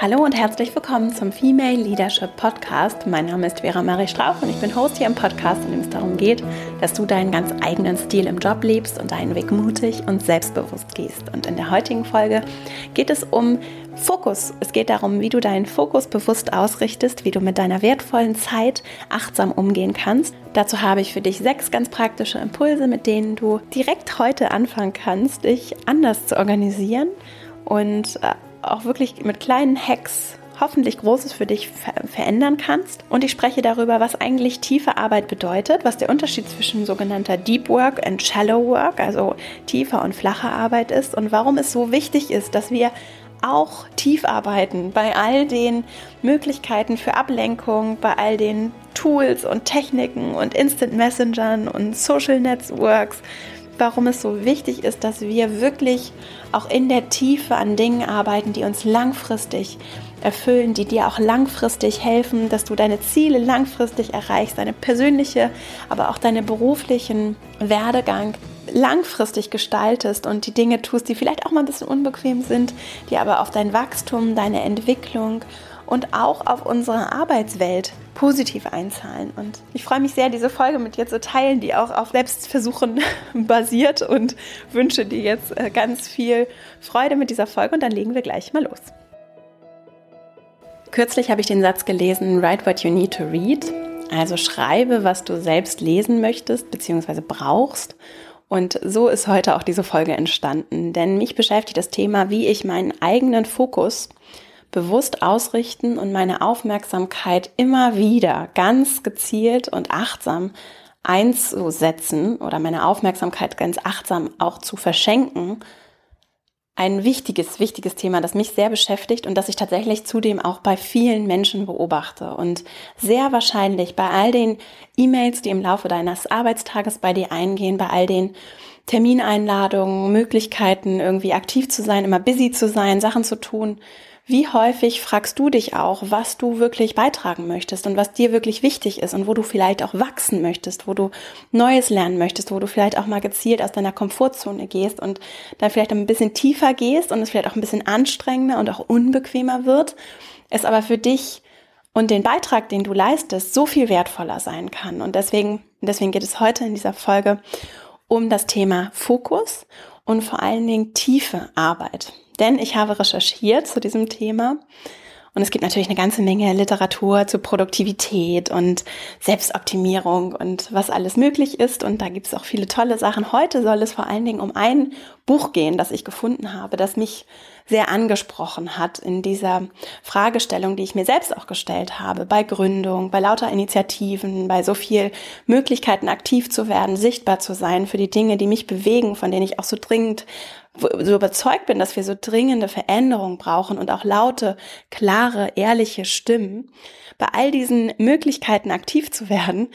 Hallo und herzlich willkommen zum Female Leadership Podcast. Mein Name ist Vera Marie Strauch und ich bin Host hier im Podcast, in dem es darum geht, dass du deinen ganz eigenen Stil im Job lebst und deinen Weg mutig und selbstbewusst gehst. Und in der heutigen Folge geht es um Fokus. Es geht darum, wie du deinen Fokus bewusst ausrichtest, wie du mit deiner wertvollen Zeit achtsam umgehen kannst. Dazu habe ich für dich sechs ganz praktische Impulse, mit denen du direkt heute anfangen kannst, dich anders zu organisieren und äh, auch wirklich mit kleinen Hacks hoffentlich Großes für dich ver verändern kannst. Und ich spreche darüber, was eigentlich tiefe Arbeit bedeutet, was der Unterschied zwischen sogenannter Deep Work und Shallow Work, also tiefer und flacher Arbeit ist und warum es so wichtig ist, dass wir auch tief arbeiten bei all den Möglichkeiten für Ablenkung, bei all den Tools und Techniken und Instant Messengern und Social Networks, warum es so wichtig ist, dass wir wirklich auch in der Tiefe an Dingen arbeiten, die uns langfristig erfüllen, die dir auch langfristig helfen, dass du deine Ziele langfristig erreichst, deine persönliche, aber auch deine beruflichen Werdegang langfristig gestaltest und die Dinge tust, die vielleicht auch mal ein bisschen unbequem sind, die aber auf dein Wachstum, deine Entwicklung und auch auf unsere Arbeitswelt positiv einzahlen. Und ich freue mich sehr, diese Folge mit dir zu teilen, die auch auf Selbstversuchen basiert und wünsche dir jetzt äh, ganz viel Freude mit dieser Folge und dann legen wir gleich mal los. Kürzlich habe ich den Satz gelesen, write what you need to read. Also schreibe, was du selbst lesen möchtest bzw. brauchst. Und so ist heute auch diese Folge entstanden, denn mich beschäftigt das Thema, wie ich meinen eigenen Fokus bewusst ausrichten und meine Aufmerksamkeit immer wieder ganz gezielt und achtsam einzusetzen oder meine Aufmerksamkeit ganz achtsam auch zu verschenken, ein wichtiges, wichtiges Thema, das mich sehr beschäftigt und das ich tatsächlich zudem auch bei vielen Menschen beobachte. Und sehr wahrscheinlich bei all den E-Mails, die im Laufe deines Arbeitstages bei dir eingehen, bei all den Termineinladungen, Möglichkeiten, irgendwie aktiv zu sein, immer busy zu sein, Sachen zu tun, wie häufig fragst du dich auch, was du wirklich beitragen möchtest und was dir wirklich wichtig ist und wo du vielleicht auch wachsen möchtest, wo du Neues lernen möchtest, wo du vielleicht auch mal gezielt aus deiner Komfortzone gehst und dann vielleicht ein bisschen tiefer gehst und es vielleicht auch ein bisschen anstrengender und auch unbequemer wird, es aber für dich und den Beitrag, den du leistest, so viel wertvoller sein kann. Und deswegen, deswegen geht es heute in dieser Folge um das Thema Fokus und vor allen Dingen tiefe Arbeit. Denn ich habe recherchiert zu diesem Thema und es gibt natürlich eine ganze Menge Literatur zu Produktivität und Selbstoptimierung und was alles möglich ist. Und da gibt es auch viele tolle Sachen. Heute soll es vor allen Dingen um ein Buch gehen, das ich gefunden habe, das mich sehr angesprochen hat in dieser Fragestellung, die ich mir selbst auch gestellt habe, bei Gründung, bei lauter Initiativen, bei so viel Möglichkeiten aktiv zu werden, sichtbar zu sein für die Dinge, die mich bewegen, von denen ich auch so dringend so überzeugt bin, dass wir so dringende Veränderungen brauchen und auch laute, klare, ehrliche Stimmen, bei all diesen Möglichkeiten aktiv zu werden,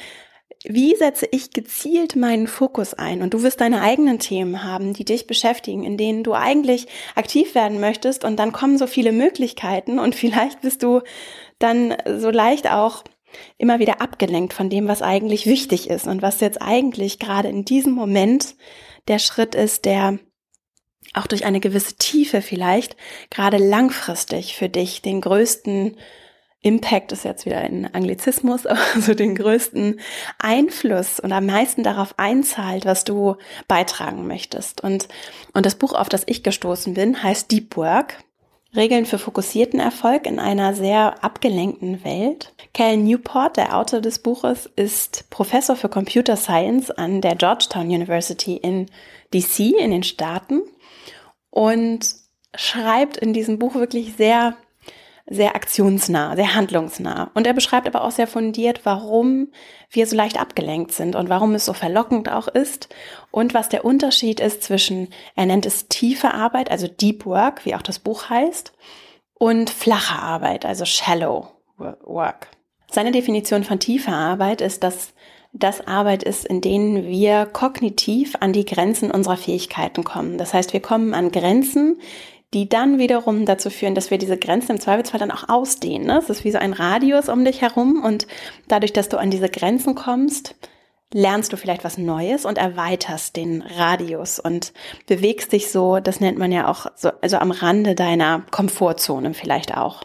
wie setze ich gezielt meinen Fokus ein? Und du wirst deine eigenen Themen haben, die dich beschäftigen, in denen du eigentlich aktiv werden möchtest und dann kommen so viele Möglichkeiten und vielleicht bist du dann so leicht auch immer wieder abgelenkt von dem, was eigentlich wichtig ist und was jetzt eigentlich gerade in diesem Moment der Schritt ist, der auch durch eine gewisse Tiefe vielleicht gerade langfristig für dich den größten Impact ist jetzt wieder ein Anglizismus, also den größten Einfluss und am meisten darauf einzahlt, was du beitragen möchtest. Und, und das Buch, auf das ich gestoßen bin, heißt Deep Work. Regeln für fokussierten Erfolg in einer sehr abgelenkten Welt. Cal Newport, der Autor des Buches, ist Professor für Computer Science an der Georgetown University in DC in den Staaten und schreibt in diesem Buch wirklich sehr, sehr aktionsnah, sehr handlungsnah. Und er beschreibt aber auch sehr fundiert, warum wir so leicht abgelenkt sind und warum es so verlockend auch ist und was der Unterschied ist zwischen, er nennt es tiefe Arbeit, also Deep Work, wie auch das Buch heißt, und flache Arbeit, also Shallow Work. Seine Definition von tiefer Arbeit ist, dass das Arbeit ist, in denen wir kognitiv an die Grenzen unserer Fähigkeiten kommen. Das heißt, wir kommen an Grenzen, die dann wiederum dazu führen, dass wir diese Grenzen im Zweifelsfall dann auch ausdehnen. Ne? Es ist wie so ein Radius um dich herum und dadurch, dass du an diese Grenzen kommst, lernst du vielleicht was Neues und erweiterst den Radius und bewegst dich so, das nennt man ja auch so, also am Rande deiner Komfortzone vielleicht auch.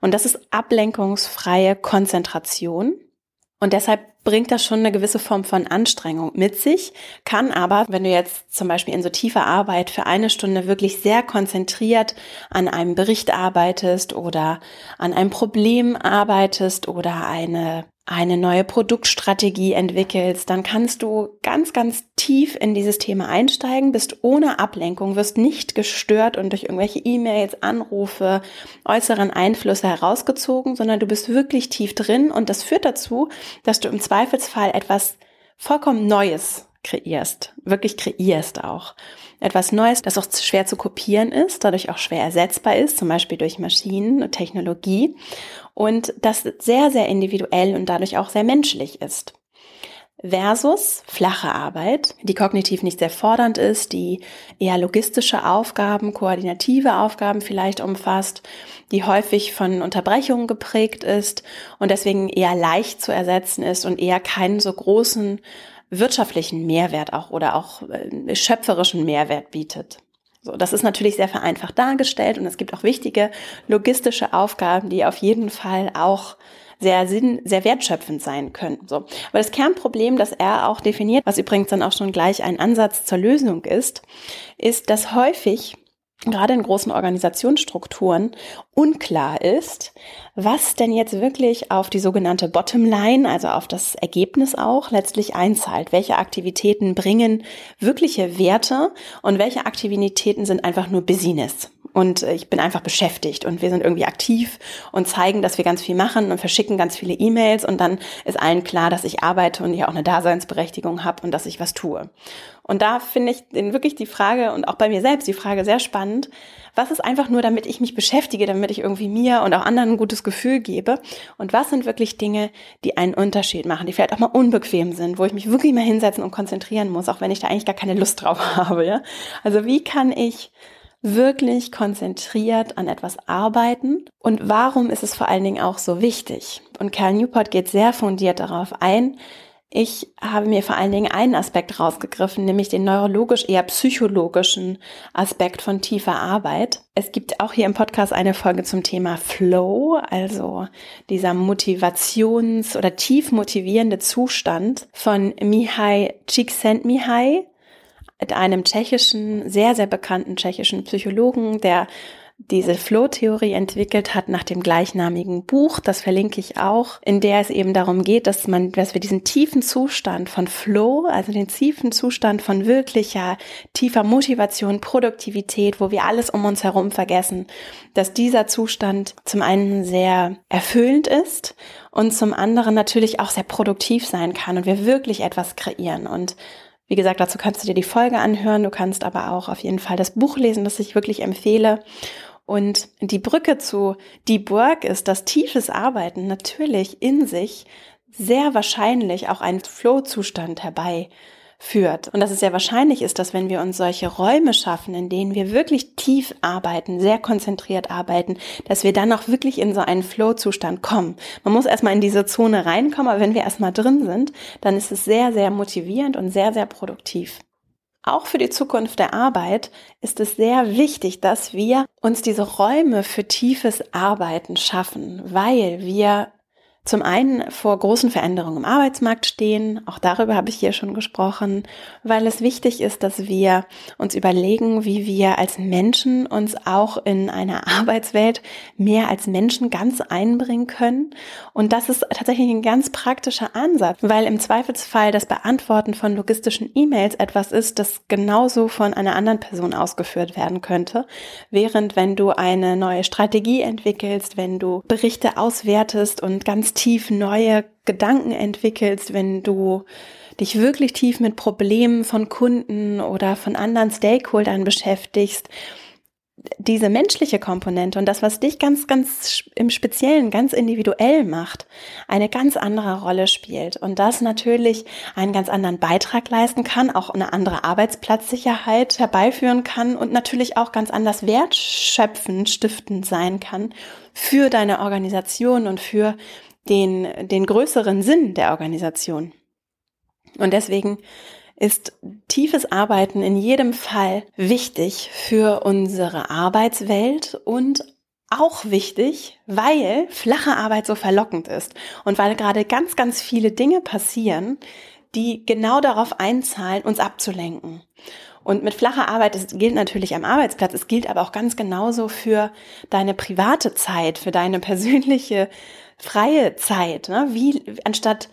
Und das ist ablenkungsfreie Konzentration. Und deshalb bringt das schon eine gewisse Form von Anstrengung mit sich, kann aber, wenn du jetzt zum Beispiel in so tiefer Arbeit für eine Stunde wirklich sehr konzentriert an einem Bericht arbeitest oder an einem Problem arbeitest oder eine eine neue Produktstrategie entwickelst, dann kannst du ganz, ganz tief in dieses Thema einsteigen, bist ohne Ablenkung, wirst nicht gestört und durch irgendwelche E-Mails, Anrufe, äußeren Einflüsse herausgezogen, sondern du bist wirklich tief drin und das führt dazu, dass du im Zweifelsfall etwas vollkommen Neues kreierst, wirklich kreierst auch. Etwas Neues, das auch schwer zu kopieren ist, dadurch auch schwer ersetzbar ist, zum Beispiel durch Maschinen und Technologie und das sehr, sehr individuell und dadurch auch sehr menschlich ist. Versus flache Arbeit, die kognitiv nicht sehr fordernd ist, die eher logistische Aufgaben, koordinative Aufgaben vielleicht umfasst, die häufig von Unterbrechungen geprägt ist und deswegen eher leicht zu ersetzen ist und eher keinen so großen wirtschaftlichen Mehrwert auch oder auch äh, schöpferischen Mehrwert bietet. So, das ist natürlich sehr vereinfacht dargestellt und es gibt auch wichtige logistische Aufgaben, die auf jeden Fall auch sehr sinn, sehr wertschöpfend sein können. So. Aber das Kernproblem, das er auch definiert, was übrigens dann auch schon gleich ein Ansatz zur Lösung ist, ist, dass häufig gerade in großen Organisationsstrukturen unklar ist, was denn jetzt wirklich auf die sogenannte Bottomline, also auf das Ergebnis auch letztlich einzahlt. Welche Aktivitäten bringen wirkliche Werte und welche Aktivitäten sind einfach nur Business und äh, ich bin einfach beschäftigt und wir sind irgendwie aktiv und zeigen, dass wir ganz viel machen und verschicken ganz viele E-Mails und dann ist allen klar, dass ich arbeite und ich auch eine Daseinsberechtigung habe und dass ich was tue. Und da finde ich wirklich die Frage und auch bei mir selbst die Frage sehr spannend. Was ist einfach nur, damit ich mich beschäftige, damit ich irgendwie mir und auch anderen ein gutes Gefühl gebe? Und was sind wirklich Dinge, die einen Unterschied machen, die vielleicht auch mal unbequem sind, wo ich mich wirklich mal hinsetzen und konzentrieren muss, auch wenn ich da eigentlich gar keine Lust drauf habe, ja? Also wie kann ich wirklich konzentriert an etwas arbeiten und warum ist es vor allen Dingen auch so wichtig? Und Cal Newport geht sehr fundiert darauf ein. Ich habe mir vor allen Dingen einen Aspekt rausgegriffen, nämlich den neurologisch eher psychologischen Aspekt von tiefer Arbeit. Es gibt auch hier im Podcast eine Folge zum Thema Flow, also dieser Motivations- oder tief motivierende Zustand von Mihai Csikszentmihalyi mit einem tschechischen, sehr, sehr bekannten tschechischen Psychologen, der diese Flow-Theorie entwickelt hat nach dem gleichnamigen Buch, das verlinke ich auch, in der es eben darum geht, dass man, dass wir diesen tiefen Zustand von Flow, also den tiefen Zustand von wirklicher, tiefer Motivation, Produktivität, wo wir alles um uns herum vergessen, dass dieser Zustand zum einen sehr erfüllend ist und zum anderen natürlich auch sehr produktiv sein kann und wir wirklich etwas kreieren. Und wie gesagt, dazu kannst du dir die Folge anhören. Du kannst aber auch auf jeden Fall das Buch lesen, das ich wirklich empfehle. Und die Brücke zu Deep Work ist, dass tiefes Arbeiten natürlich in sich sehr wahrscheinlich auch einen Flow-Zustand herbei führt. Und dass es sehr wahrscheinlich ist, dass wenn wir uns solche Räume schaffen, in denen wir wirklich tief arbeiten, sehr konzentriert arbeiten, dass wir dann auch wirklich in so einen Flow-Zustand kommen. Man muss erstmal in diese Zone reinkommen, aber wenn wir erstmal drin sind, dann ist es sehr, sehr motivierend und sehr, sehr produktiv. Auch für die Zukunft der Arbeit ist es sehr wichtig, dass wir uns diese Räume für tiefes Arbeiten schaffen, weil wir zum einen vor großen Veränderungen im Arbeitsmarkt stehen, auch darüber habe ich hier schon gesprochen, weil es wichtig ist, dass wir uns überlegen, wie wir als Menschen uns auch in einer Arbeitswelt mehr als Menschen ganz einbringen können. Und das ist tatsächlich ein ganz praktischer Ansatz, weil im Zweifelsfall das Beantworten von logistischen E-Mails etwas ist, das genauso von einer anderen Person ausgeführt werden könnte, während wenn du eine neue Strategie entwickelst, wenn du Berichte auswertest und ganz tief neue Gedanken entwickelst, wenn du dich wirklich tief mit Problemen von Kunden oder von anderen Stakeholdern beschäftigst, diese menschliche Komponente und das, was dich ganz, ganz im Speziellen, ganz individuell macht, eine ganz andere Rolle spielt und das natürlich einen ganz anderen Beitrag leisten kann, auch eine andere Arbeitsplatzsicherheit herbeiführen kann und natürlich auch ganz anders wertschöpfend, stiftend sein kann für deine Organisation und für den, den größeren Sinn der Organisation. Und deswegen ist tiefes Arbeiten in jedem Fall wichtig für unsere Arbeitswelt und auch wichtig, weil flache Arbeit so verlockend ist und weil gerade ganz, ganz viele Dinge passieren, die genau darauf einzahlen, uns abzulenken. Und mit flacher Arbeit, das gilt natürlich am Arbeitsplatz, es gilt aber auch ganz genauso für deine private Zeit, für deine persönliche freie Zeit. Ne? Wie anstatt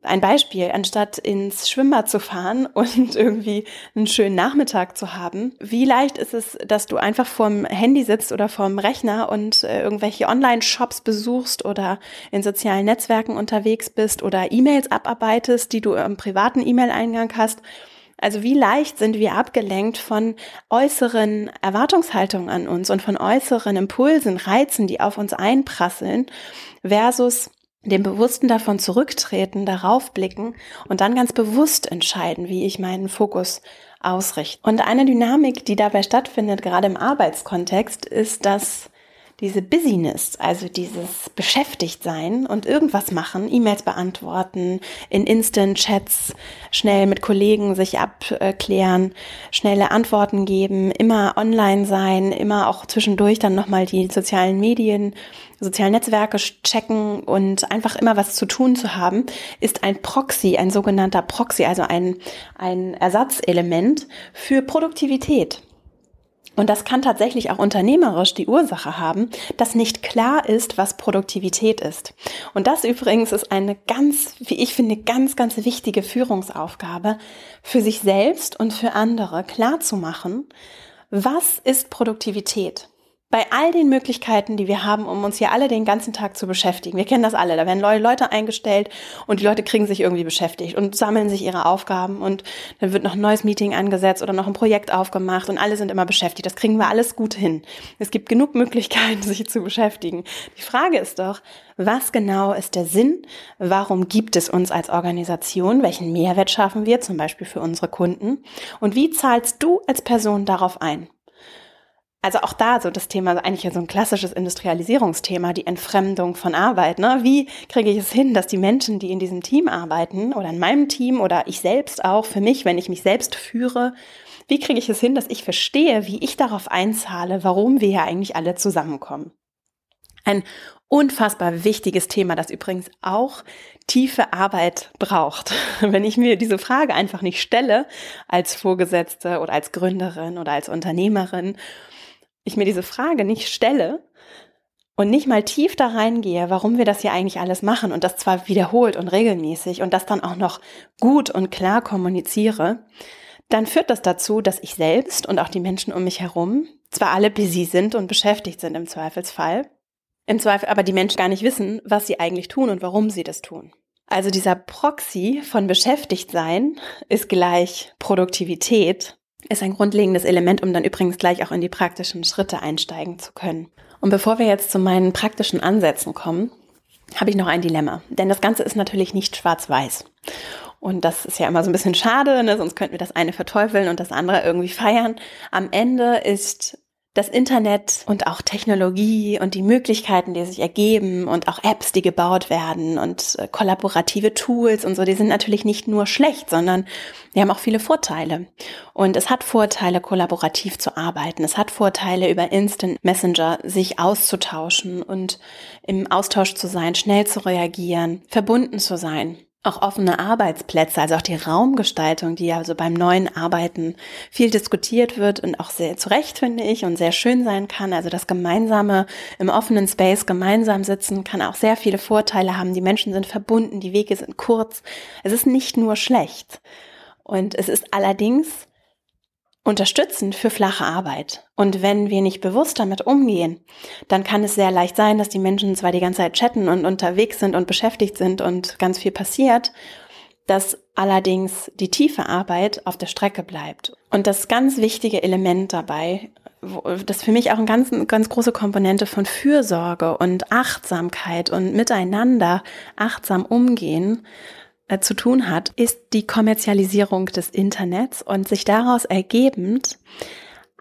ein Beispiel, anstatt ins Schwimmbad zu fahren und irgendwie einen schönen Nachmittag zu haben, wie leicht ist es, dass du einfach vorm Handy sitzt oder vorm Rechner und äh, irgendwelche Online-Shops besuchst oder in sozialen Netzwerken unterwegs bist oder E-Mails abarbeitest, die du im privaten E-Mail-Eingang hast. Also wie leicht sind wir abgelenkt von äußeren Erwartungshaltungen an uns und von äußeren Impulsen, Reizen, die auf uns einprasseln, versus dem Bewussten davon zurücktreten, darauf blicken und dann ganz bewusst entscheiden, wie ich meinen Fokus ausrichte. Und eine Dynamik, die dabei stattfindet, gerade im Arbeitskontext, ist, dass diese Busyness, also dieses Beschäftigtsein und irgendwas machen, E-Mails beantworten, in Instant-Chats schnell mit Kollegen sich abklären, schnelle Antworten geben, immer online sein, immer auch zwischendurch dann nochmal die sozialen Medien, sozialen Netzwerke checken und einfach immer was zu tun zu haben, ist ein Proxy, ein sogenannter Proxy, also ein, ein Ersatzelement für Produktivität. Und das kann tatsächlich auch unternehmerisch die Ursache haben, dass nicht klar ist, was Produktivität ist. Und das übrigens ist eine ganz, wie ich finde, ganz, ganz wichtige Führungsaufgabe für sich selbst und für andere klar zu machen, was ist Produktivität? Bei all den Möglichkeiten, die wir haben, um uns hier alle den ganzen Tag zu beschäftigen. Wir kennen das alle. Da werden Leute eingestellt und die Leute kriegen sich irgendwie beschäftigt und sammeln sich ihre Aufgaben und dann wird noch ein neues Meeting angesetzt oder noch ein Projekt aufgemacht und alle sind immer beschäftigt. Das kriegen wir alles gut hin. Es gibt genug Möglichkeiten, sich zu beschäftigen. Die Frage ist doch, was genau ist der Sinn? Warum gibt es uns als Organisation? Welchen Mehrwert schaffen wir, zum Beispiel für unsere Kunden? Und wie zahlst du als Person darauf ein? Also auch da so das Thema, eigentlich so ein klassisches Industrialisierungsthema, die Entfremdung von Arbeit. Ne? Wie kriege ich es hin, dass die Menschen, die in diesem Team arbeiten oder in meinem Team oder ich selbst auch für mich, wenn ich mich selbst führe, wie kriege ich es hin, dass ich verstehe, wie ich darauf einzahle, warum wir hier eigentlich alle zusammenkommen? Ein unfassbar wichtiges Thema, das übrigens auch tiefe Arbeit braucht. Wenn ich mir diese Frage einfach nicht stelle als Vorgesetzte oder als Gründerin oder als Unternehmerin ich mir diese Frage nicht stelle und nicht mal tief da reingehe, warum wir das hier eigentlich alles machen und das zwar wiederholt und regelmäßig und das dann auch noch gut und klar kommuniziere, dann führt das dazu, dass ich selbst und auch die Menschen um mich herum zwar alle busy sind und beschäftigt sind im Zweifelsfall, im Zweifel aber die Menschen gar nicht wissen, was sie eigentlich tun und warum sie das tun. Also dieser Proxy von beschäftigt sein ist gleich Produktivität ist ein grundlegendes Element, um dann übrigens gleich auch in die praktischen Schritte einsteigen zu können. Und bevor wir jetzt zu meinen praktischen Ansätzen kommen, habe ich noch ein Dilemma. Denn das Ganze ist natürlich nicht schwarz-weiß. Und das ist ja immer so ein bisschen schade, ne? sonst könnten wir das eine verteufeln und das andere irgendwie feiern. Am Ende ist das Internet und auch Technologie und die Möglichkeiten, die sich ergeben und auch Apps, die gebaut werden und äh, kollaborative Tools und so, die sind natürlich nicht nur schlecht, sondern die haben auch viele Vorteile. Und es hat Vorteile, kollaborativ zu arbeiten. Es hat Vorteile, über Instant Messenger sich auszutauschen und im Austausch zu sein, schnell zu reagieren, verbunden zu sein auch offene Arbeitsplätze, also auch die Raumgestaltung, die ja so beim neuen Arbeiten viel diskutiert wird und auch sehr zu Recht, finde ich, und sehr schön sein kann. Also das gemeinsame im offenen Space gemeinsam sitzen kann auch sehr viele Vorteile haben. Die Menschen sind verbunden, die Wege sind kurz. Es ist nicht nur schlecht. Und es ist allerdings unterstützend für flache Arbeit. Und wenn wir nicht bewusst damit umgehen, dann kann es sehr leicht sein, dass die Menschen zwar die ganze Zeit chatten und unterwegs sind und beschäftigt sind und ganz viel passiert, dass allerdings die tiefe Arbeit auf der Strecke bleibt. Und das ganz wichtige Element dabei, das für mich auch eine ganz, ganz große Komponente von Fürsorge und Achtsamkeit und miteinander achtsam umgehen, äh, zu tun hat, ist die Kommerzialisierung des Internets und sich daraus ergebend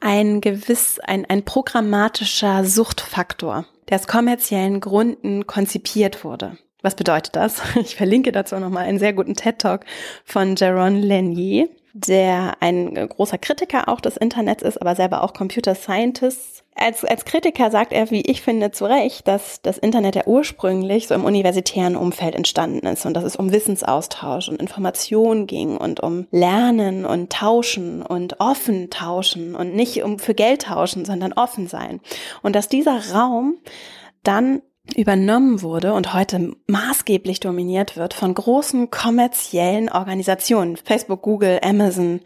ein gewiss, ein, ein programmatischer Suchtfaktor, der aus kommerziellen Gründen konzipiert wurde. Was bedeutet das? Ich verlinke dazu nochmal einen sehr guten TED-Talk von Jaron Lanier, der ein großer Kritiker auch des Internets ist, aber selber auch Computer Scientist. Als, als Kritiker sagt er, wie ich finde, zu Recht, dass das Internet ja ursprünglich so im universitären Umfeld entstanden ist und dass es um Wissensaustausch und Information ging und um Lernen und Tauschen und offen tauschen und nicht um für Geld tauschen, sondern offen sein. Und dass dieser Raum dann übernommen wurde und heute maßgeblich dominiert wird von großen kommerziellen Organisationen. Facebook, Google, Amazon.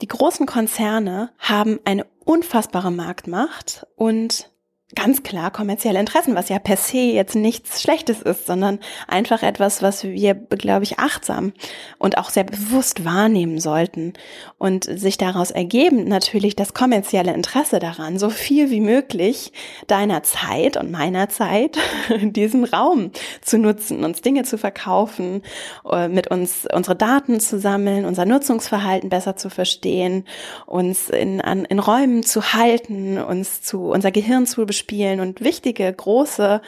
Die großen Konzerne haben eine unfassbare Marktmacht und ganz klar kommerzielle Interessen, was ja per se jetzt nichts Schlechtes ist, sondern einfach etwas, was wir, glaube ich, achtsam und auch sehr bewusst wahrnehmen sollten und sich daraus ergeben natürlich das kommerzielle Interesse daran, so viel wie möglich deiner Zeit und meiner Zeit diesen Raum zu nutzen, uns Dinge zu verkaufen, äh, mit uns unsere Daten zu sammeln, unser Nutzungsverhalten besser zu verstehen, uns in, an, in Räumen zu halten, uns zu, unser Gehirn zu bespielen, spielen und wichtige, große,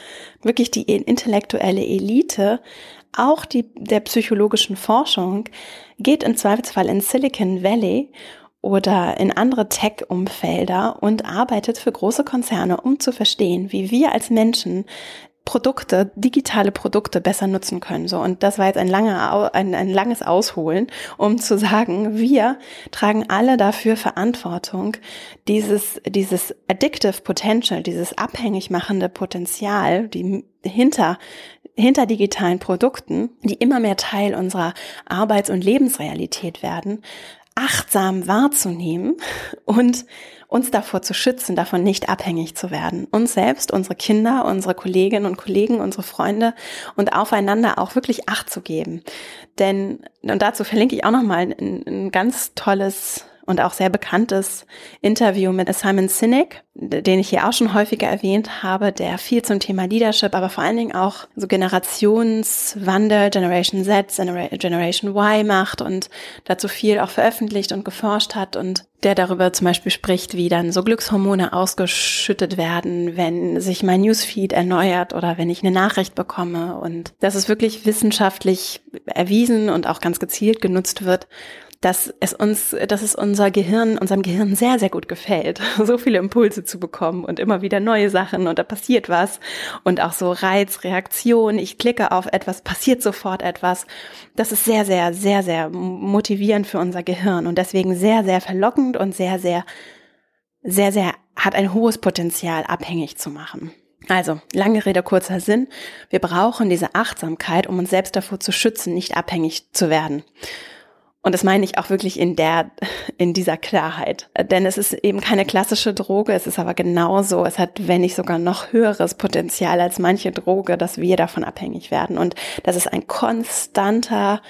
wirklich die intellektuelle Elite, auch die der psychologischen Forschung, geht im Zweifelsfall in Silicon Valley oder in andere Tech-Umfelder und arbeitet für große Konzerne, um zu verstehen, wie wir als Menschen Produkte, digitale Produkte besser nutzen können. So und das war jetzt ein langer, ein, ein langes Ausholen, um zu sagen, wir tragen alle dafür Verantwortung, dieses dieses addictive Potential, dieses abhängig machende Potenzial, die hinter hinter digitalen Produkten, die immer mehr Teil unserer Arbeits- und Lebensrealität werden, achtsam wahrzunehmen und uns davor zu schützen, davon nicht abhängig zu werden. Uns selbst, unsere Kinder, unsere Kolleginnen und Kollegen, unsere Freunde und aufeinander auch wirklich Acht zu geben. Denn, und dazu verlinke ich auch nochmal ein, ein ganz tolles und auch sehr bekanntes Interview mit Simon Sinek, den ich hier auch schon häufiger erwähnt habe, der viel zum Thema Leadership, aber vor allen Dingen auch so Generationswandel, Generation Z, Generation Y macht und dazu viel auch veröffentlicht und geforscht hat und der darüber zum Beispiel spricht, wie dann so Glückshormone ausgeschüttet werden, wenn sich mein Newsfeed erneuert oder wenn ich eine Nachricht bekomme. Und das ist wirklich wissenschaftlich erwiesen und auch ganz gezielt genutzt wird, dass es uns, dass es unser Gehirn, unserem Gehirn sehr, sehr gut gefällt, so viele Impulse zu bekommen und immer wieder neue Sachen und da passiert was und auch so Reiz, Reaktion, ich klicke auf etwas, passiert sofort etwas. Das ist sehr, sehr, sehr, sehr motivierend für unser Gehirn und deswegen sehr, sehr verlockend und sehr, sehr, sehr, sehr hat ein hohes Potenzial, abhängig zu machen. Also, lange Rede, kurzer Sinn. Wir brauchen diese Achtsamkeit, um uns selbst davor zu schützen, nicht abhängig zu werden. Und das meine ich auch wirklich in der, in dieser Klarheit. Denn es ist eben keine klassische Droge, es ist aber genauso. Es hat, wenn nicht sogar noch höheres Potenzial als manche Droge, dass wir davon abhängig werden. Und das ist ein konstanter,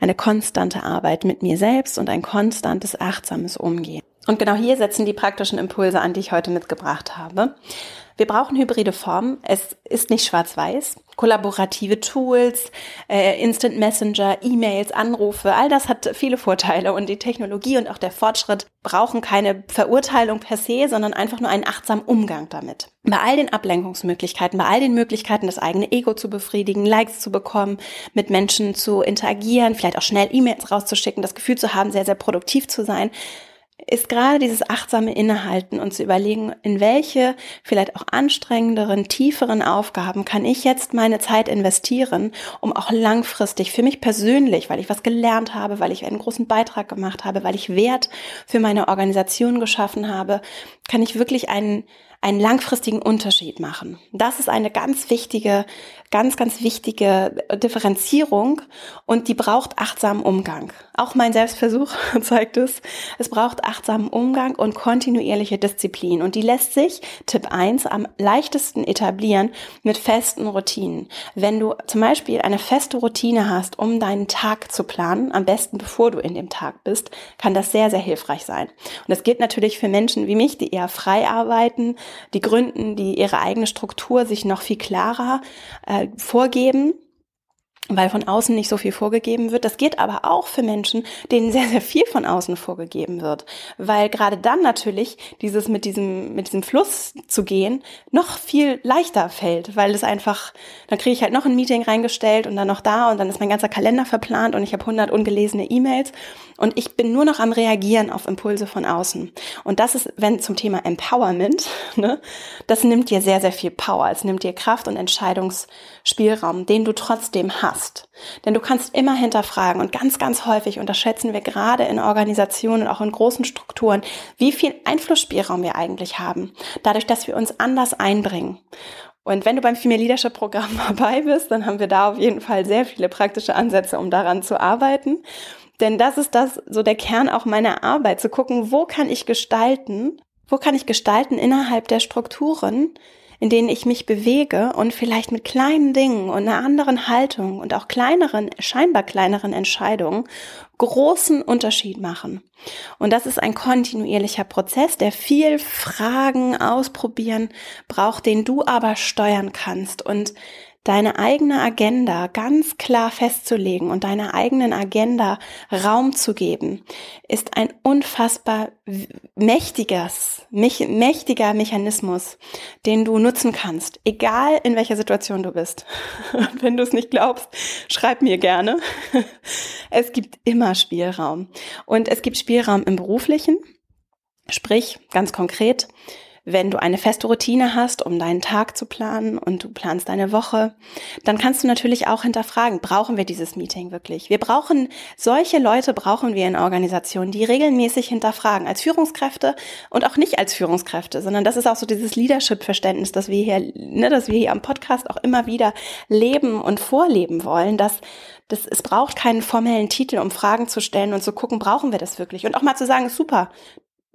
eine konstante Arbeit mit mir selbst und ein konstantes achtsames Umgehen. Und genau hier setzen die praktischen Impulse an, die ich heute mitgebracht habe. Wir brauchen hybride Formen. Es ist nicht schwarz-weiß. Kollaborative Tools, äh, Instant Messenger, E-Mails, Anrufe, all das hat viele Vorteile und die Technologie und auch der Fortschritt brauchen keine Verurteilung per se, sondern einfach nur einen achtsamen Umgang damit. Bei all den Ablenkungsmöglichkeiten, bei all den Möglichkeiten, das eigene Ego zu befriedigen, Likes zu bekommen, mit Menschen zu interagieren, vielleicht auch schnell E-Mails rauszuschicken, das Gefühl zu haben, sehr, sehr produktiv zu sein, ist gerade dieses achtsame Innehalten und zu überlegen, in welche vielleicht auch anstrengenderen, tieferen Aufgaben kann ich jetzt meine Zeit investieren, um auch langfristig für mich persönlich, weil ich was gelernt habe, weil ich einen großen Beitrag gemacht habe, weil ich Wert für meine Organisation geschaffen habe, kann ich wirklich einen einen langfristigen Unterschied machen. Das ist eine ganz wichtige, ganz, ganz wichtige Differenzierung und die braucht achtsamen Umgang. Auch mein Selbstversuch zeigt es. Es braucht achtsamen Umgang und kontinuierliche Disziplin und die lässt sich, Tipp 1, am leichtesten etablieren mit festen Routinen. Wenn du zum Beispiel eine feste Routine hast, um deinen Tag zu planen, am besten bevor du in dem Tag bist, kann das sehr, sehr hilfreich sein. Und das gilt natürlich für Menschen wie mich, die eher frei arbeiten, die gründen, die ihre eigene Struktur sich noch viel klarer äh, vorgeben weil von außen nicht so viel vorgegeben wird. Das geht aber auch für Menschen, denen sehr, sehr viel von außen vorgegeben wird, weil gerade dann natürlich dieses mit diesem, mit diesem Fluss zu gehen noch viel leichter fällt, weil es einfach, dann kriege ich halt noch ein Meeting reingestellt und dann noch da und dann ist mein ganzer Kalender verplant und ich habe 100 ungelesene E-Mails und ich bin nur noch am Reagieren auf Impulse von außen. Und das ist, wenn zum Thema Empowerment, ne, das nimmt dir sehr, sehr viel Power, es nimmt dir Kraft und Entscheidungsspielraum, den du trotzdem hast hast. Denn du kannst immer hinterfragen und ganz, ganz häufig unterschätzen wir gerade in Organisationen, auch in großen Strukturen, wie viel Einflussspielraum wir eigentlich haben, dadurch, dass wir uns anders einbringen. Und wenn du beim Female Leadership Programm dabei bist, dann haben wir da auf jeden Fall sehr viele praktische Ansätze, um daran zu arbeiten. Denn das ist das, so der Kern auch meiner Arbeit, zu gucken, wo kann ich gestalten, wo kann ich gestalten innerhalb der Strukturen, in denen ich mich bewege und vielleicht mit kleinen Dingen und einer anderen Haltung und auch kleineren, scheinbar kleineren Entscheidungen großen Unterschied machen. Und das ist ein kontinuierlicher Prozess, der viel Fragen ausprobieren braucht, den du aber steuern kannst und deine eigene Agenda ganz klar festzulegen und deiner eigenen Agenda Raum zu geben, ist ein unfassbar mächtiges, mächtiger Mechanismus, den du nutzen kannst, egal in welcher Situation du bist. Und wenn du es nicht glaubst, schreib mir gerne. Es gibt immer Spielraum. Und es gibt Spielraum im beruflichen, sprich ganz konkret, wenn du eine feste Routine hast, um deinen Tag zu planen und du planst deine Woche, dann kannst du natürlich auch hinterfragen, brauchen wir dieses Meeting wirklich? Wir brauchen, solche Leute brauchen wir in Organisationen, die regelmäßig hinterfragen, als Führungskräfte und auch nicht als Führungskräfte, sondern das ist auch so dieses Leadership-Verständnis, das wir hier, ne, das wir hier am Podcast auch immer wieder leben und vorleben wollen, dass das, es braucht keinen formellen Titel, um Fragen zu stellen und zu gucken, brauchen wir das wirklich? Und auch mal zu sagen, super,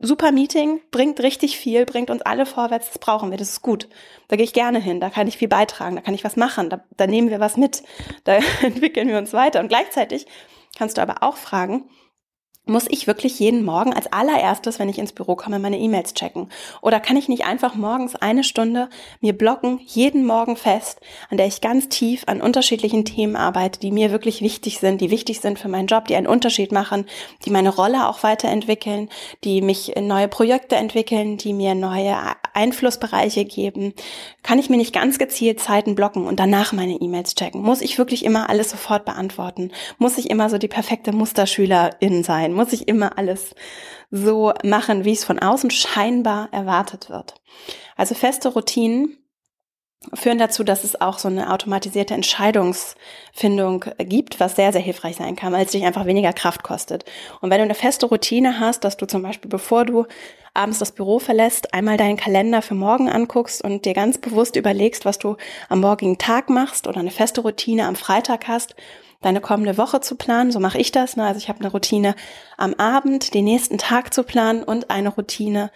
super Meeting, bringt richtig viel, bringt uns alle vorwärts, das brauchen wir, das ist gut. Da gehe ich gerne hin, da kann ich viel beitragen, da kann ich was machen, da, da nehmen wir was mit, da entwickeln wir uns weiter. Und gleichzeitig kannst du aber auch fragen, muss ich wirklich jeden Morgen als allererstes, wenn ich ins Büro komme, meine E-Mails checken? Oder kann ich nicht einfach morgens eine Stunde mir blocken, jeden Morgen fest, an der ich ganz tief an unterschiedlichen Themen arbeite, die mir wirklich wichtig sind, die wichtig sind für meinen Job, die einen Unterschied machen, die meine Rolle auch weiterentwickeln, die mich in neue Projekte entwickeln, die mir neue Einflussbereiche geben? Kann ich mir nicht ganz gezielt Zeiten blocken und danach meine E-Mails checken? Muss ich wirklich immer alles sofort beantworten? Muss ich immer so die perfekte Musterschülerin sein? Muss ich immer alles so machen, wie es von außen scheinbar erwartet wird. Also feste Routinen führen dazu, dass es auch so eine automatisierte Entscheidungsfindung gibt, was sehr, sehr hilfreich sein kann, weil es dich einfach weniger Kraft kostet. Und wenn du eine feste Routine hast, dass du zum Beispiel, bevor du abends das Büro verlässt, einmal deinen Kalender für morgen anguckst und dir ganz bewusst überlegst, was du am morgigen Tag machst oder eine feste Routine am Freitag hast, deine kommende Woche zu planen. So mache ich das. Ne? Also ich habe eine Routine am Abend, den nächsten Tag zu planen und eine Routine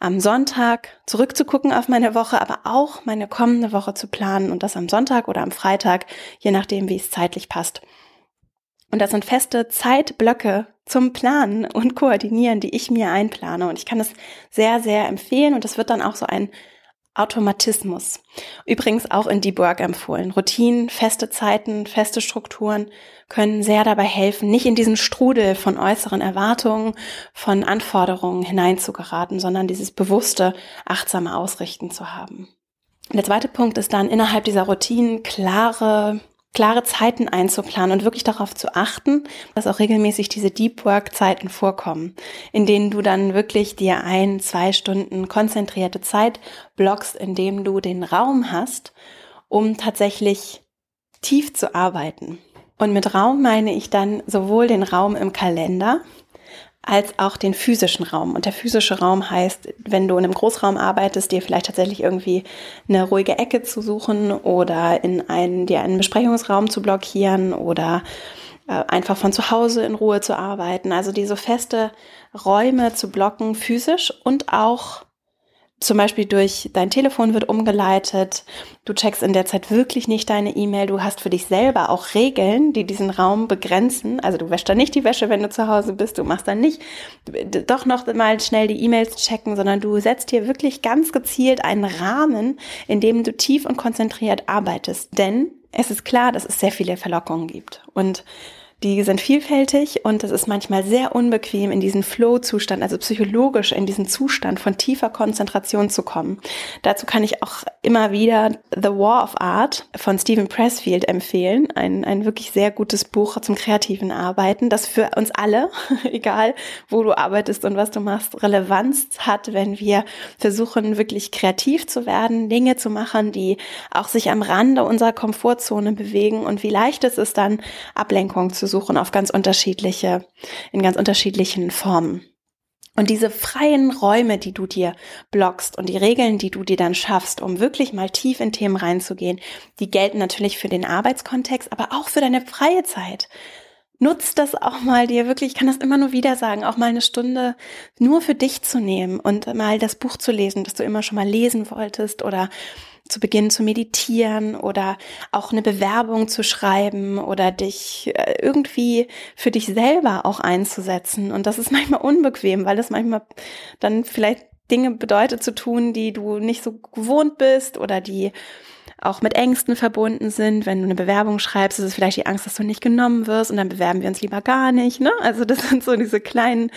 am Sonntag zurückzugucken auf meine Woche, aber auch meine kommende Woche zu planen und das am Sonntag oder am Freitag, je nachdem, wie es zeitlich passt. Und das sind feste Zeitblöcke zum Planen und Koordinieren, die ich mir einplane. Und ich kann es sehr, sehr empfehlen. Und das wird dann auch so ein Automatismus. Übrigens auch in Deep Work empfohlen. Routinen, feste Zeiten, feste Strukturen können sehr dabei helfen, nicht in diesen Strudel von äußeren Erwartungen, von Anforderungen hineinzugeraten, sondern dieses bewusste, achtsame Ausrichten zu haben. der zweite Punkt ist dann innerhalb dieser Routinen klare klare Zeiten einzuplanen und wirklich darauf zu achten, dass auch regelmäßig diese Deep Work Zeiten vorkommen, in denen du dann wirklich dir ein, zwei Stunden konzentrierte Zeit blockst, in dem du den Raum hast, um tatsächlich tief zu arbeiten. Und mit Raum meine ich dann sowohl den Raum im Kalender, als auch den physischen Raum. Und der physische Raum heißt, wenn du in einem Großraum arbeitest, dir vielleicht tatsächlich irgendwie eine ruhige Ecke zu suchen oder in einen, dir einen Besprechungsraum zu blockieren oder äh, einfach von zu Hause in Ruhe zu arbeiten. Also diese feste Räume zu blocken, physisch und auch zum Beispiel durch dein Telefon wird umgeleitet, du checkst in der Zeit wirklich nicht deine E-Mail, du hast für dich selber auch Regeln, die diesen Raum begrenzen. Also du wäschst dann nicht die Wäsche, wenn du zu Hause bist, du machst dann nicht doch noch mal schnell die E-Mails checken, sondern du setzt hier wirklich ganz gezielt einen Rahmen, in dem du tief und konzentriert arbeitest. Denn Es ist klar, dass es sehr viele Verlockungen gibt. Und die sind vielfältig und es ist manchmal sehr unbequem, in diesen Flow-Zustand, also psychologisch in diesen Zustand von tiefer Konzentration zu kommen. Dazu kann ich auch immer wieder The War of Art von Stephen Pressfield empfehlen. Ein, ein wirklich sehr gutes Buch zum kreativen Arbeiten, das für uns alle, egal wo du arbeitest und was du machst, Relevanz hat, wenn wir versuchen, wirklich kreativ zu werden, Dinge zu machen, die auch sich am Rande unserer Komfortzone bewegen und wie leicht es ist, dann Ablenkung zu suchen auf ganz unterschiedliche, in ganz unterschiedlichen Formen. Und diese freien Räume, die du dir blockst und die Regeln, die du dir dann schaffst, um wirklich mal tief in Themen reinzugehen, die gelten natürlich für den Arbeitskontext, aber auch für deine freie Zeit. Nutz das auch mal dir wirklich, ich kann das immer nur wieder sagen, auch mal eine Stunde nur für dich zu nehmen und mal das Buch zu lesen, das du immer schon mal lesen wolltest oder zu beginnen zu meditieren oder auch eine Bewerbung zu schreiben oder dich äh, irgendwie für dich selber auch einzusetzen. Und das ist manchmal unbequem, weil es manchmal dann vielleicht Dinge bedeutet zu tun, die du nicht so gewohnt bist oder die auch mit Ängsten verbunden sind. Wenn du eine Bewerbung schreibst, ist es vielleicht die Angst, dass du nicht genommen wirst und dann bewerben wir uns lieber gar nicht. Ne? Also das sind so diese kleinen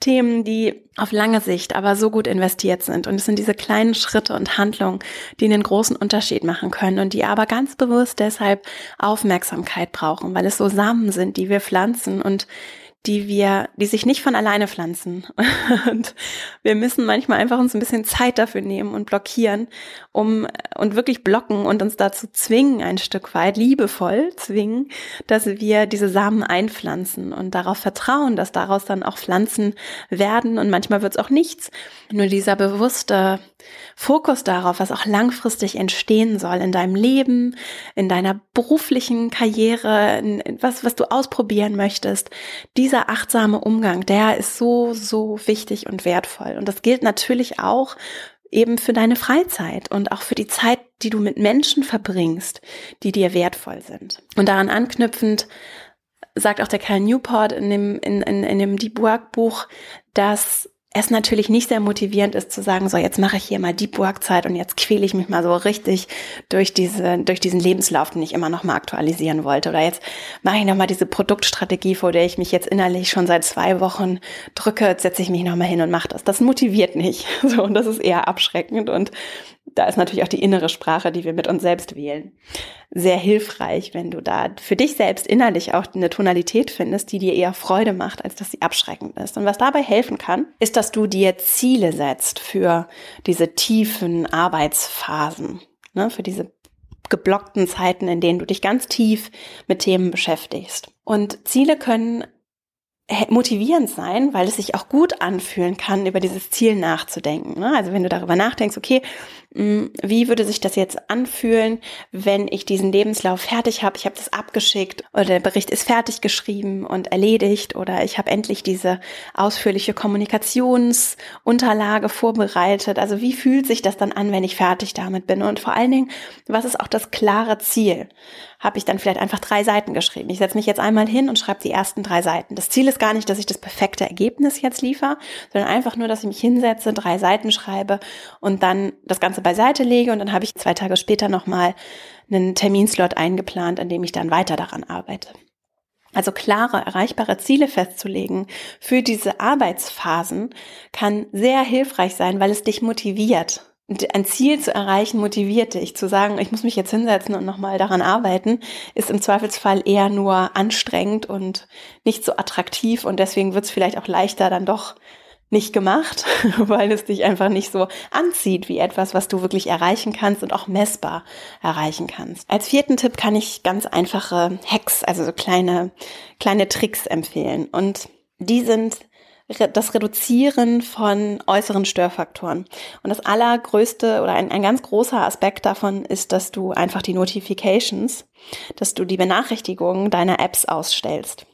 Themen, die auf lange Sicht aber so gut investiert sind. Und es sind diese kleinen Schritte und Handlungen, die einen großen Unterschied machen können und die aber ganz bewusst deshalb Aufmerksamkeit brauchen, weil es so Samen sind, die wir pflanzen und die wir, die sich nicht von alleine pflanzen. Und wir müssen manchmal einfach uns ein bisschen Zeit dafür nehmen und blockieren, um und wirklich blocken und uns dazu zwingen, ein Stück weit liebevoll zwingen, dass wir diese Samen einpflanzen und darauf vertrauen, dass daraus dann auch Pflanzen werden und manchmal wird es auch nichts. Nur dieser bewusste Fokus darauf, was auch langfristig entstehen soll in deinem Leben, in deiner beruflichen Karriere, was, was du ausprobieren möchtest. Dieser achtsame Umgang, der ist so, so wichtig und wertvoll. Und das gilt natürlich auch eben für deine Freizeit und auch für die Zeit, die du mit Menschen verbringst, die dir wertvoll sind. Und daran anknüpfend sagt auch der Karl Newport in dem, in, in, in dem Deep Work Buch, dass es natürlich nicht sehr motivierend ist zu sagen, so jetzt mache ich hier mal Deep Work Zeit und jetzt quäle ich mich mal so richtig durch diese durch diesen Lebenslauf, den ich immer noch mal aktualisieren wollte oder jetzt mache ich noch mal diese Produktstrategie, vor der ich mich jetzt innerlich schon seit zwei Wochen drücke, setze ich mich noch mal hin und mache das. Das motiviert nicht. So und das ist eher abschreckend und da ist natürlich auch die innere Sprache, die wir mit uns selbst wählen, sehr hilfreich, wenn du da für dich selbst innerlich auch eine Tonalität findest, die dir eher Freude macht, als dass sie abschreckend ist. Und was dabei helfen kann, ist, dass du dir Ziele setzt für diese tiefen Arbeitsphasen, ne, für diese geblockten Zeiten, in denen du dich ganz tief mit Themen beschäftigst. Und Ziele können motivierend sein, weil es sich auch gut anfühlen kann, über dieses Ziel nachzudenken. Ne? Also wenn du darüber nachdenkst, okay, hm, wie würde sich das jetzt anfühlen, wenn ich diesen Lebenslauf fertig habe, ich habe das abgeschickt oder der Bericht ist fertig geschrieben und erledigt oder ich habe endlich diese ausführliche Kommunikationsunterlage vorbereitet. Also wie fühlt sich das dann an, wenn ich fertig damit bin? Und vor allen Dingen, was ist auch das klare Ziel? Habe ich dann vielleicht einfach drei Seiten geschrieben. Ich setze mich jetzt einmal hin und schreibe die ersten drei Seiten. Das Ziel ist gar nicht, dass ich das perfekte Ergebnis jetzt liefere, sondern einfach nur, dass ich mich hinsetze, drei Seiten schreibe und dann das Ganze beiseite lege und dann habe ich zwei Tage später nochmal einen Terminslot eingeplant, an dem ich dann weiter daran arbeite. Also klare, erreichbare Ziele festzulegen für diese Arbeitsphasen kann sehr hilfreich sein, weil es dich motiviert ein Ziel zu erreichen motiviert dich. Zu sagen, ich muss mich jetzt hinsetzen und nochmal daran arbeiten, ist im Zweifelsfall eher nur anstrengend und nicht so attraktiv und deswegen wird es vielleicht auch leichter dann doch nicht gemacht, weil es dich einfach nicht so anzieht wie etwas, was du wirklich erreichen kannst und auch messbar erreichen kannst. Als vierten Tipp kann ich ganz einfache Hacks, also so kleine, kleine Tricks empfehlen und die sind das Reduzieren von äußeren Störfaktoren. Und das allergrößte oder ein, ein ganz großer Aspekt davon ist, dass du einfach die Notifications, dass du die Benachrichtigungen deiner Apps ausstellst.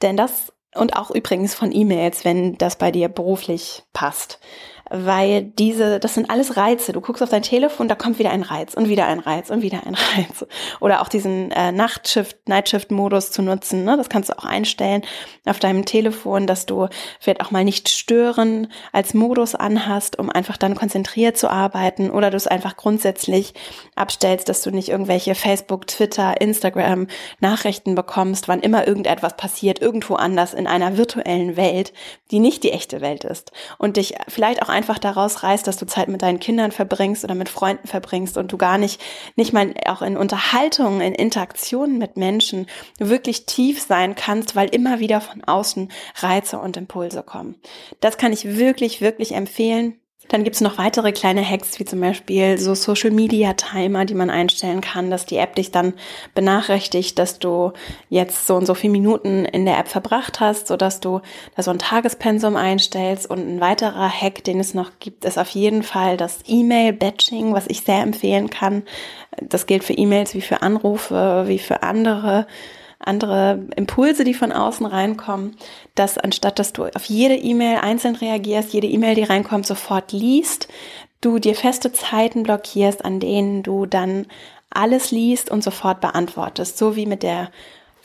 Denn das und auch übrigens von E-Mails, wenn das bei dir beruflich passt. Weil diese, das sind alles Reize. Du guckst auf dein Telefon, da kommt wieder ein Reiz und wieder ein Reiz und wieder ein Reiz. Oder auch diesen äh, Nachtshift, Nightshift-Modus zu nutzen. Ne? Das kannst du auch einstellen auf deinem Telefon, dass du vielleicht auch mal nicht stören als Modus anhast, um einfach dann konzentriert zu arbeiten. Oder du es einfach grundsätzlich abstellst, dass du nicht irgendwelche Facebook, Twitter, Instagram Nachrichten bekommst, wann immer irgendetwas passiert, irgendwo anders in einer virtuellen Welt, die nicht die echte Welt ist. Und dich vielleicht auch einfach daraus reißt, dass du Zeit mit deinen Kindern verbringst oder mit Freunden verbringst und du gar nicht, nicht mal auch in Unterhaltungen, in Interaktionen mit Menschen wirklich tief sein kannst, weil immer wieder von außen Reize und Impulse kommen. Das kann ich wirklich, wirklich empfehlen. Dann gibt's noch weitere kleine Hacks, wie zum Beispiel so Social Media Timer, die man einstellen kann, dass die App dich dann benachrichtigt, dass du jetzt so und so viele Minuten in der App verbracht hast, so dass du da so ein Tagespensum einstellst. Und ein weiterer Hack, den es noch gibt, ist auf jeden Fall das E-Mail-Batching, was ich sehr empfehlen kann. Das gilt für E-Mails wie für Anrufe, wie für andere andere Impulse, die von außen reinkommen, dass anstatt dass du auf jede E-Mail einzeln reagierst, jede E-Mail, die reinkommt, sofort liest, du dir feste Zeiten blockierst, an denen du dann alles liest und sofort beantwortest, so wie mit der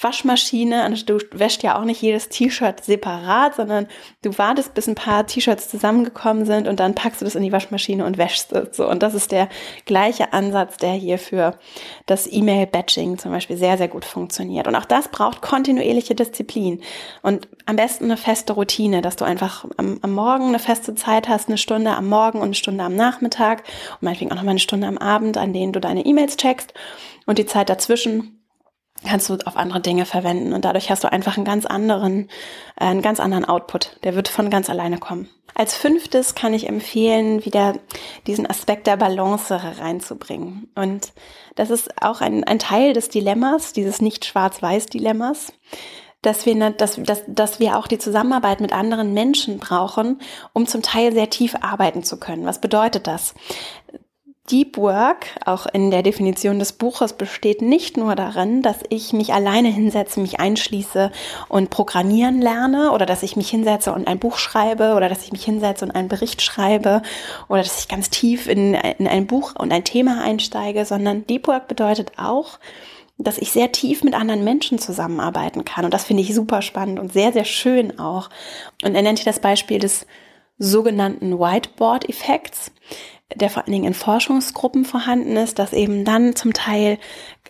Waschmaschine. Du wäschst ja auch nicht jedes T-Shirt separat, sondern du wartest, bis ein paar T-Shirts zusammengekommen sind und dann packst du das in die Waschmaschine und wäschst es. So. Und das ist der gleiche Ansatz, der hier für das E-Mail-Batching zum Beispiel sehr, sehr gut funktioniert. Und auch das braucht kontinuierliche Disziplin und am besten eine feste Routine, dass du einfach am, am Morgen eine feste Zeit hast, eine Stunde am Morgen und eine Stunde am Nachmittag und meinetwegen auch nochmal eine Stunde am Abend, an denen du deine E-Mails checkst und die Zeit dazwischen kannst du auf andere Dinge verwenden und dadurch hast du einfach einen ganz anderen, äh, einen ganz anderen Output. Der wird von ganz alleine kommen. Als fünftes kann ich empfehlen, wieder diesen Aspekt der Balance reinzubringen. Und das ist auch ein, ein Teil des Dilemmas, dieses nicht schwarz-weiß-Dilemmas dass wir, dass, dass, dass wir auch die Zusammenarbeit mit anderen Menschen brauchen, um zum Teil sehr tief arbeiten zu können. Was bedeutet das? Deep Work, auch in der Definition des Buches, besteht nicht nur darin, dass ich mich alleine hinsetze, mich einschließe und programmieren lerne oder dass ich mich hinsetze und ein Buch schreibe oder dass ich mich hinsetze und einen Bericht schreibe oder dass ich ganz tief in, in ein Buch und ein Thema einsteige, sondern Deep Work bedeutet auch, dass ich sehr tief mit anderen Menschen zusammenarbeiten kann. Und das finde ich super spannend und sehr, sehr schön auch. Und er nennt hier das Beispiel des sogenannten Whiteboard-Effekts der vor allen Dingen in Forschungsgruppen vorhanden ist, dass eben dann zum Teil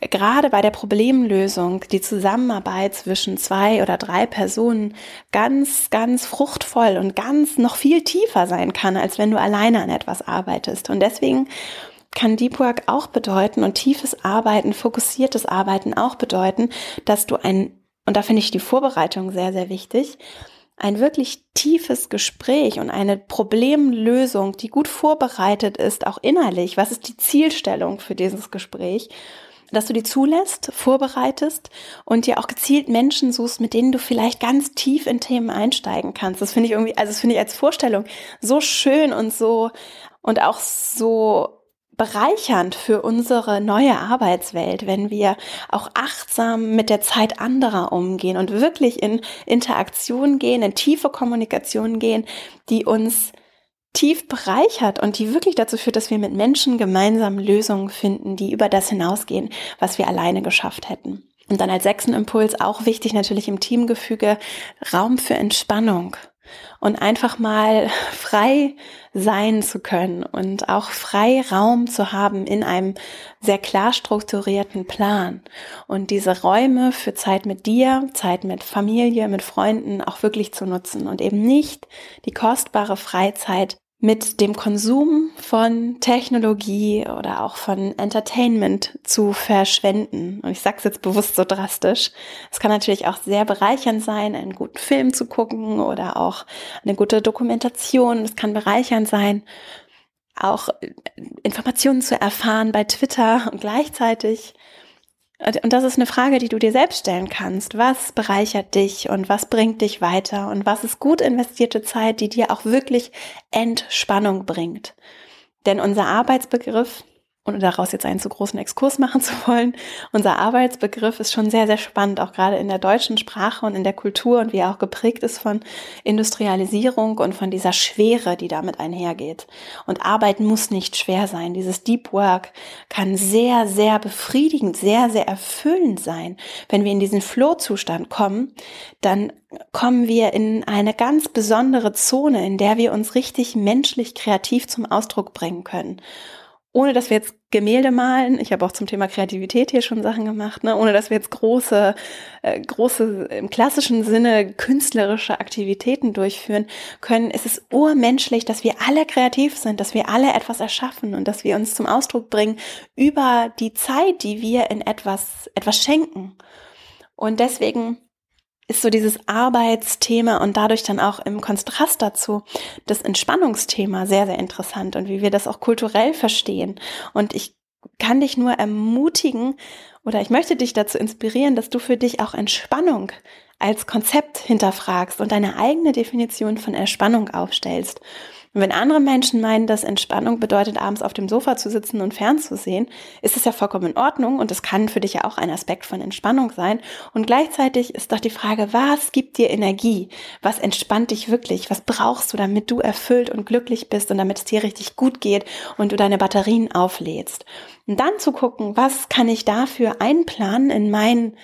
gerade bei der Problemlösung die Zusammenarbeit zwischen zwei oder drei Personen ganz, ganz fruchtvoll und ganz noch viel tiefer sein kann, als wenn du alleine an etwas arbeitest. Und deswegen kann Deep Work auch bedeuten und tiefes Arbeiten, fokussiertes Arbeiten auch bedeuten, dass du ein, und da finde ich die Vorbereitung sehr, sehr wichtig, ein wirklich tiefes Gespräch und eine Problemlösung, die gut vorbereitet ist, auch innerlich. Was ist die Zielstellung für dieses Gespräch? Dass du die zulässt, vorbereitest und dir auch gezielt Menschen suchst, mit denen du vielleicht ganz tief in Themen einsteigen kannst. Das finde ich irgendwie, also das finde ich als Vorstellung so schön und so und auch so bereichernd für unsere neue Arbeitswelt, wenn wir auch achtsam mit der Zeit anderer umgehen und wirklich in Interaktion gehen, in tiefe Kommunikation gehen, die uns tief bereichert und die wirklich dazu führt, dass wir mit Menschen gemeinsam Lösungen finden, die über das hinausgehen, was wir alleine geschafft hätten. Und dann als sechsten Impuls auch wichtig natürlich im Teamgefüge Raum für Entspannung und einfach mal frei sein zu können und auch frei Raum zu haben in einem sehr klar strukturierten Plan. Und diese Räume für Zeit mit dir, Zeit mit Familie, mit Freunden auch wirklich zu nutzen und eben nicht die kostbare Freizeit mit dem Konsum von Technologie oder auch von Entertainment zu verschwenden. Und ich sage es jetzt bewusst so drastisch. Es kann natürlich auch sehr bereichernd sein, einen guten Film zu gucken oder auch eine gute Dokumentation. Es kann bereichernd sein, auch Informationen zu erfahren bei Twitter und gleichzeitig und das ist eine Frage, die du dir selbst stellen kannst. Was bereichert dich und was bringt dich weiter und was ist gut investierte Zeit, die dir auch wirklich Entspannung bringt? Denn unser Arbeitsbegriff ohne daraus jetzt einen zu großen Exkurs machen zu wollen, unser Arbeitsbegriff ist schon sehr, sehr spannend, auch gerade in der deutschen Sprache und in der Kultur und wie er auch geprägt ist von Industrialisierung und von dieser Schwere, die damit einhergeht. Und Arbeit muss nicht schwer sein. Dieses Deep Work kann sehr, sehr befriedigend, sehr, sehr erfüllend sein. Wenn wir in diesen Flow-Zustand kommen, dann kommen wir in eine ganz besondere Zone, in der wir uns richtig menschlich kreativ zum Ausdruck bringen können ohne dass wir jetzt Gemälde malen, ich habe auch zum Thema Kreativität hier schon Sachen gemacht, ne? ohne dass wir jetzt große, äh, große im klassischen Sinne künstlerische Aktivitäten durchführen können, ist es urmenschlich, dass wir alle kreativ sind, dass wir alle etwas erschaffen und dass wir uns zum Ausdruck bringen über die Zeit, die wir in etwas, etwas schenken. Und deswegen ist so dieses Arbeitsthema und dadurch dann auch im Kontrast dazu das Entspannungsthema sehr, sehr interessant und wie wir das auch kulturell verstehen. Und ich kann dich nur ermutigen oder ich möchte dich dazu inspirieren, dass du für dich auch Entspannung als Konzept hinterfragst und deine eigene Definition von Entspannung aufstellst. Und wenn andere Menschen meinen, dass Entspannung bedeutet, abends auf dem Sofa zu sitzen und fernzusehen, ist es ja vollkommen in Ordnung und es kann für dich ja auch ein Aspekt von Entspannung sein. Und gleichzeitig ist doch die Frage, was gibt dir Energie? Was entspannt dich wirklich? Was brauchst du, damit du erfüllt und glücklich bist und damit es dir richtig gut geht und du deine Batterien auflädst? Und dann zu gucken, was kann ich dafür einplanen in meinen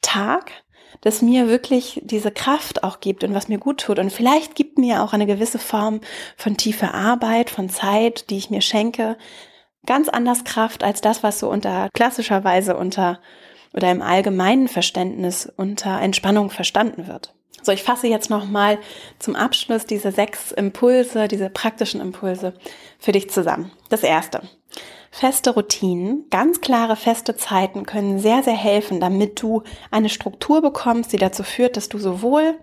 Tag? Das mir wirklich diese Kraft auch gibt und was mir gut tut. Und vielleicht gibt mir auch eine gewisse Form von tiefer Arbeit, von Zeit, die ich mir schenke, ganz anders Kraft als das, was so unter klassischerweise unter oder im allgemeinen Verständnis unter Entspannung verstanden wird. So, ich fasse jetzt nochmal zum Abschluss diese sechs Impulse, diese praktischen Impulse für dich zusammen. Das erste. Feste Routinen, ganz klare feste Zeiten können sehr, sehr helfen, damit du eine Struktur bekommst, die dazu führt, dass du sowohl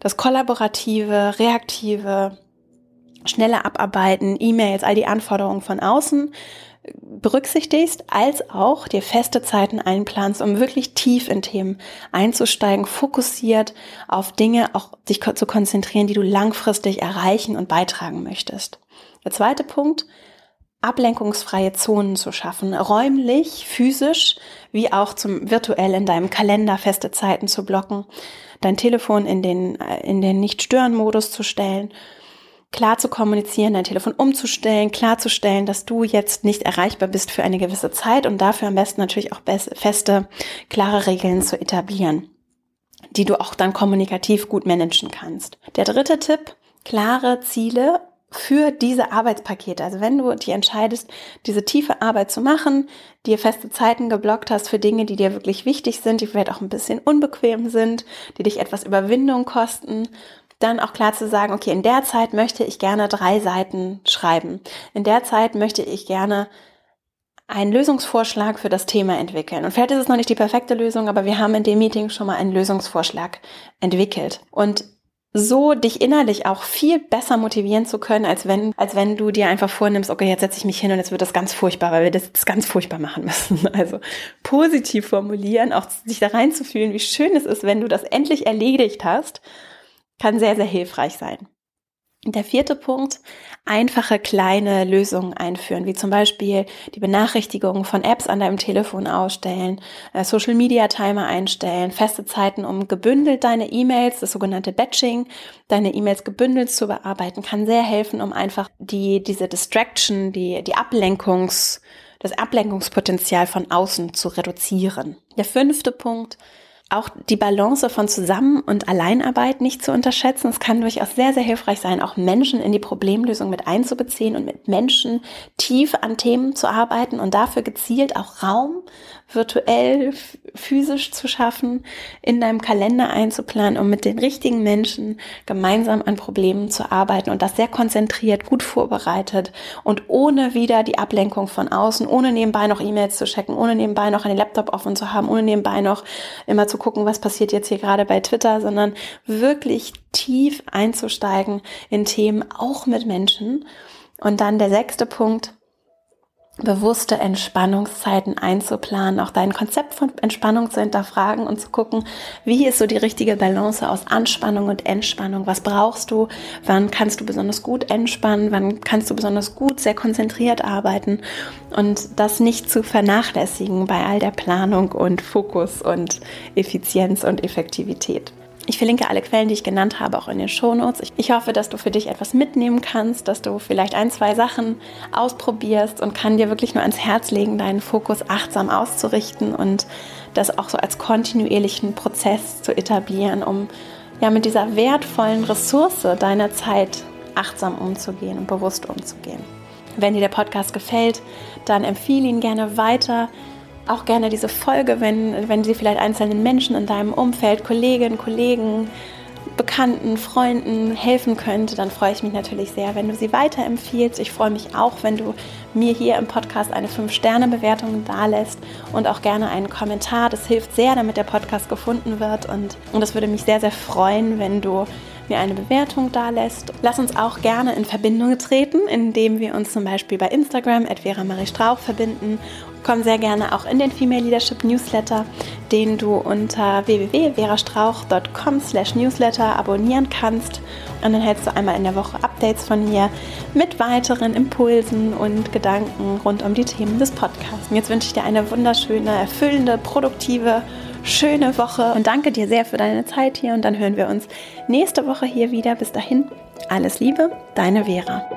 das kollaborative, reaktive, schnelle Abarbeiten, E-Mails, all die Anforderungen von außen berücksichtigst, als auch dir feste Zeiten einplanst, um wirklich tief in Themen einzusteigen, fokussiert auf Dinge auch dich zu konzentrieren, die du langfristig erreichen und beitragen möchtest. Der zweite Punkt, ablenkungsfreie Zonen zu schaffen, räumlich, physisch, wie auch zum virtuell in deinem Kalender feste Zeiten zu blocken, dein Telefon in den, in den Nicht-Stören-Modus zu stellen, klar zu kommunizieren, dein Telefon umzustellen, klarzustellen, dass du jetzt nicht erreichbar bist für eine gewisse Zeit und dafür am besten natürlich auch feste, klare Regeln zu etablieren, die du auch dann kommunikativ gut managen kannst. Der dritte Tipp, klare Ziele für diese Arbeitspakete. Also wenn du dich entscheidest, diese tiefe Arbeit zu machen, dir feste Zeiten geblockt hast für Dinge, die dir wirklich wichtig sind, die vielleicht auch ein bisschen unbequem sind, die dich etwas Überwindung kosten, dann auch klar zu sagen, okay, in der Zeit möchte ich gerne drei Seiten schreiben. In der Zeit möchte ich gerne einen Lösungsvorschlag für das Thema entwickeln. Und vielleicht ist es noch nicht die perfekte Lösung, aber wir haben in dem Meeting schon mal einen Lösungsvorschlag entwickelt. Und so dich innerlich auch viel besser motivieren zu können, als wenn, als wenn du dir einfach vornimmst, okay, jetzt setze ich mich hin und jetzt wird das ganz furchtbar, weil wir das, das ganz furchtbar machen müssen. Also positiv formulieren, auch sich da reinzufühlen, wie schön es ist, wenn du das endlich erledigt hast, kann sehr, sehr hilfreich sein. Der vierte Punkt, einfache kleine Lösungen einführen, wie zum Beispiel die Benachrichtigungen von Apps an deinem Telefon ausstellen, äh, Social Media Timer einstellen, feste Zeiten, um gebündelt deine E-Mails, das sogenannte Batching, deine E-Mails gebündelt zu bearbeiten, kann sehr helfen, um einfach die, diese Distraction, die, die Ablenkungs, das Ablenkungspotenzial von außen zu reduzieren. Der fünfte Punkt, auch die Balance von Zusammen- und Alleinarbeit nicht zu unterschätzen. Es kann durchaus sehr, sehr hilfreich sein, auch Menschen in die Problemlösung mit einzubeziehen und mit Menschen tief an Themen zu arbeiten und dafür gezielt auch Raum virtuell, physisch zu schaffen, in deinem Kalender einzuplanen, um mit den richtigen Menschen gemeinsam an Problemen zu arbeiten und das sehr konzentriert, gut vorbereitet und ohne wieder die Ablenkung von außen, ohne nebenbei noch E-Mails zu checken, ohne nebenbei noch einen Laptop offen zu haben, ohne nebenbei noch immer zu gucken, was passiert jetzt hier gerade bei Twitter, sondern wirklich tief einzusteigen in Themen auch mit Menschen. Und dann der sechste Punkt, bewusste Entspannungszeiten einzuplanen, auch dein Konzept von Entspannung zu hinterfragen und zu gucken, wie ist so die richtige Balance aus Anspannung und Entspannung? Was brauchst du? Wann kannst du besonders gut entspannen? Wann kannst du besonders gut sehr konzentriert arbeiten? Und das nicht zu vernachlässigen bei all der Planung und Fokus und Effizienz und Effektivität. Ich verlinke alle Quellen, die ich genannt habe, auch in den Shownotes. Ich hoffe, dass du für dich etwas mitnehmen kannst, dass du vielleicht ein, zwei Sachen ausprobierst und kann dir wirklich nur ans Herz legen, deinen Fokus achtsam auszurichten und das auch so als kontinuierlichen Prozess zu etablieren, um ja mit dieser wertvollen Ressource deiner Zeit achtsam umzugehen und bewusst umzugehen. Wenn dir der Podcast gefällt, dann empfehle ihn gerne weiter auch gerne diese Folge, wenn, wenn sie vielleicht einzelnen Menschen in deinem Umfeld, Kolleginnen, Kollegen, Bekannten, Freunden helfen könnte, dann freue ich mich natürlich sehr, wenn du sie weiterempfiehlst. Ich freue mich auch, wenn du mir hier im Podcast eine 5-Sterne-Bewertung dalässt und auch gerne einen Kommentar. Das hilft sehr, damit der Podcast gefunden wird und, und würde mich sehr, sehr freuen, wenn du mir eine Bewertung dalässt. Lass uns auch gerne in Verbindung treten, indem wir uns zum Beispiel bei Instagram at Vera Marie Strauch verbinden komm sehr gerne auch in den Female Leadership Newsletter, den du unter www.verastrauch.com slash newsletter abonnieren kannst. Und dann hältst du einmal in der Woche Updates von mir mit weiteren Impulsen und Gedanken rund um die Themen des Podcasts. Jetzt wünsche ich dir eine wunderschöne, erfüllende, produktive, schöne Woche und danke dir sehr für deine Zeit hier und dann hören wir uns nächste Woche hier wieder. Bis dahin, alles Liebe, deine Vera.